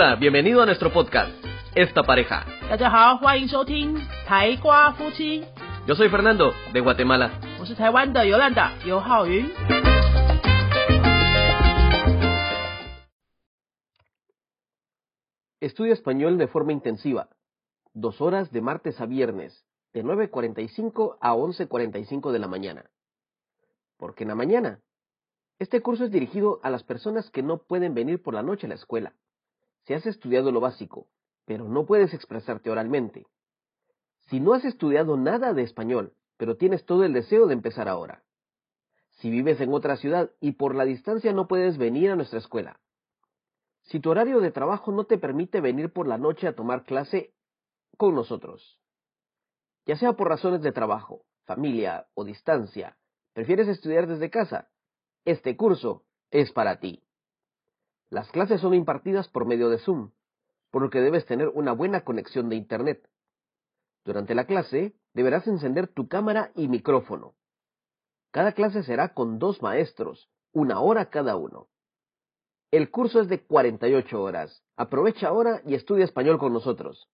Hola, bienvenido a nuestro podcast, Esta Pareja. Yo soy Fernando, de Guatemala. Estudio español de forma intensiva. Dos horas de martes a viernes, de 9.45 a 11.45 de la mañana. ¿Por qué en la mañana? Este curso es dirigido a las personas que no pueden venir por la noche a la escuela. Si has estudiado lo básico, pero no puedes expresarte oralmente. Si no has estudiado nada de español, pero tienes todo el deseo de empezar ahora. Si vives en otra ciudad y por la distancia no puedes venir a nuestra escuela. Si tu horario de trabajo no te permite venir por la noche a tomar clase con nosotros, ya sea por razones de trabajo, familia o distancia, prefieres estudiar desde casa, este curso es para ti. Las clases son impartidas por medio de Zoom, por lo que debes tener una buena conexión de Internet. Durante la clase deberás encender tu cámara y micrófono. Cada clase será con dos maestros, una hora cada uno. El curso es de 48 horas. Aprovecha ahora y estudia español con nosotros.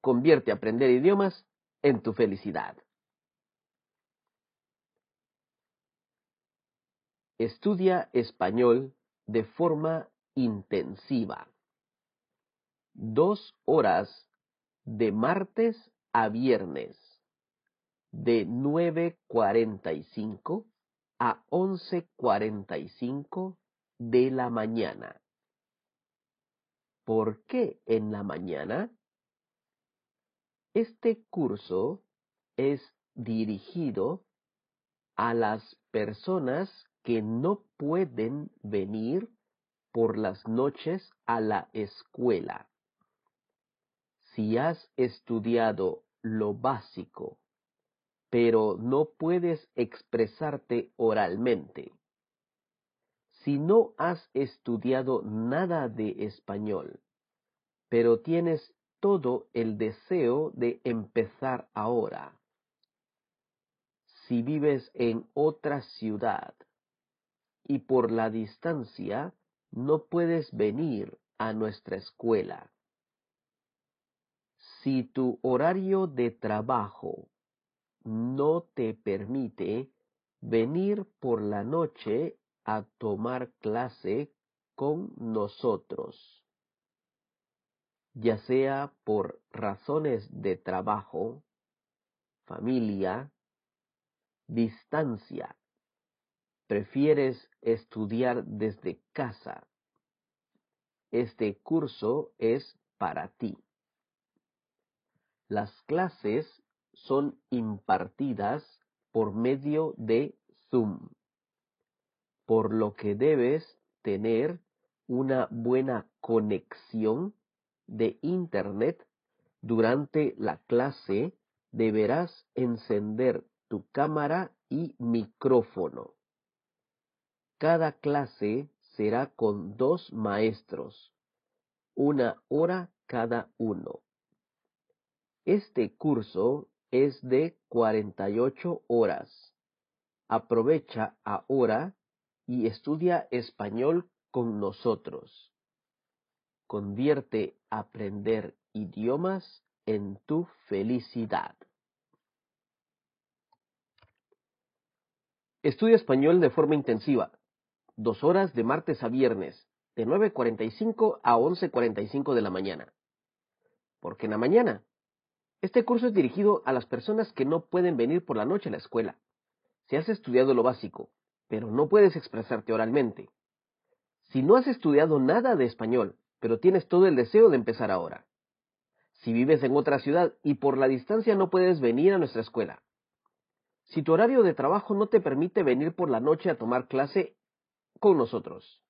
Convierte aprender idiomas en tu felicidad. Estudia español de forma intensiva. Dos horas de martes a viernes, de 9.45 a 11.45 de la mañana. ¿Por qué en la mañana? Este curso es dirigido a las personas que no pueden venir por las noches a la escuela. Si has estudiado lo básico, pero no puedes expresarte oralmente, si no has estudiado nada de español, pero tienes todo el deseo de empezar ahora, si vives en otra ciudad y por la distancia no puedes venir a nuestra escuela, si tu horario de trabajo no te permite venir por la noche a tomar clase con nosotros, ya sea por razones de trabajo, familia, distancia, prefieres estudiar desde casa. Este curso es para ti. Las clases son impartidas por medio de Zoom por lo que debes tener una buena conexión de Internet durante la clase. Deberás encender tu cámara y micrófono. Cada clase será con dos maestros, una hora cada uno. Este curso es de 48 horas. Aprovecha ahora y estudia español con nosotros. Convierte aprender idiomas en tu felicidad. Estudia español de forma intensiva. Dos horas de martes a viernes, de 9.45 a 11.45 de la mañana. Porque en la mañana. Este curso es dirigido a las personas que no pueden venir por la noche a la escuela. Si has estudiado lo básico, pero no puedes expresarte oralmente. Si no has estudiado nada de español, pero tienes todo el deseo de empezar ahora. Si vives en otra ciudad y por la distancia no puedes venir a nuestra escuela. Si tu horario de trabajo no te permite venir por la noche a tomar clase con nosotros,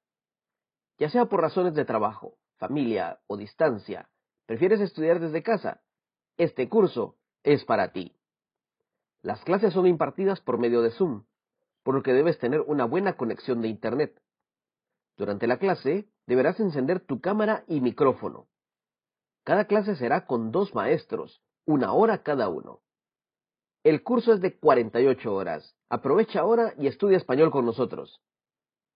ya sea por razones de trabajo, familia o distancia, prefieres estudiar desde casa, este curso es para ti. Las clases son impartidas por medio de Zoom por lo que debes tener una buena conexión de Internet. Durante la clase deberás encender tu cámara y micrófono. Cada clase será con dos maestros, una hora cada uno. El curso es de 48 horas. Aprovecha ahora y estudia español con nosotros.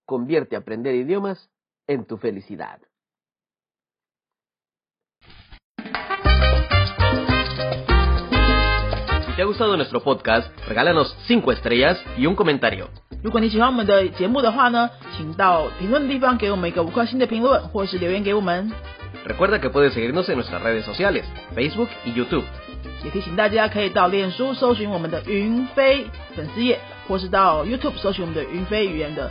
Convierte aprender idiomas en tu felicidad. Si te ha gustado nuestro podcast, regálanos 5 estrellas y un comentario. 如果你喜欢我们的节目的话呢，请到评论地方给我们一个五颗星的评论，或是留言给我们。Recuerda que puedes seguirnos en nuestras redes sociales, Facebook y YouTube. YouTube 搜寻我们的云飞语言的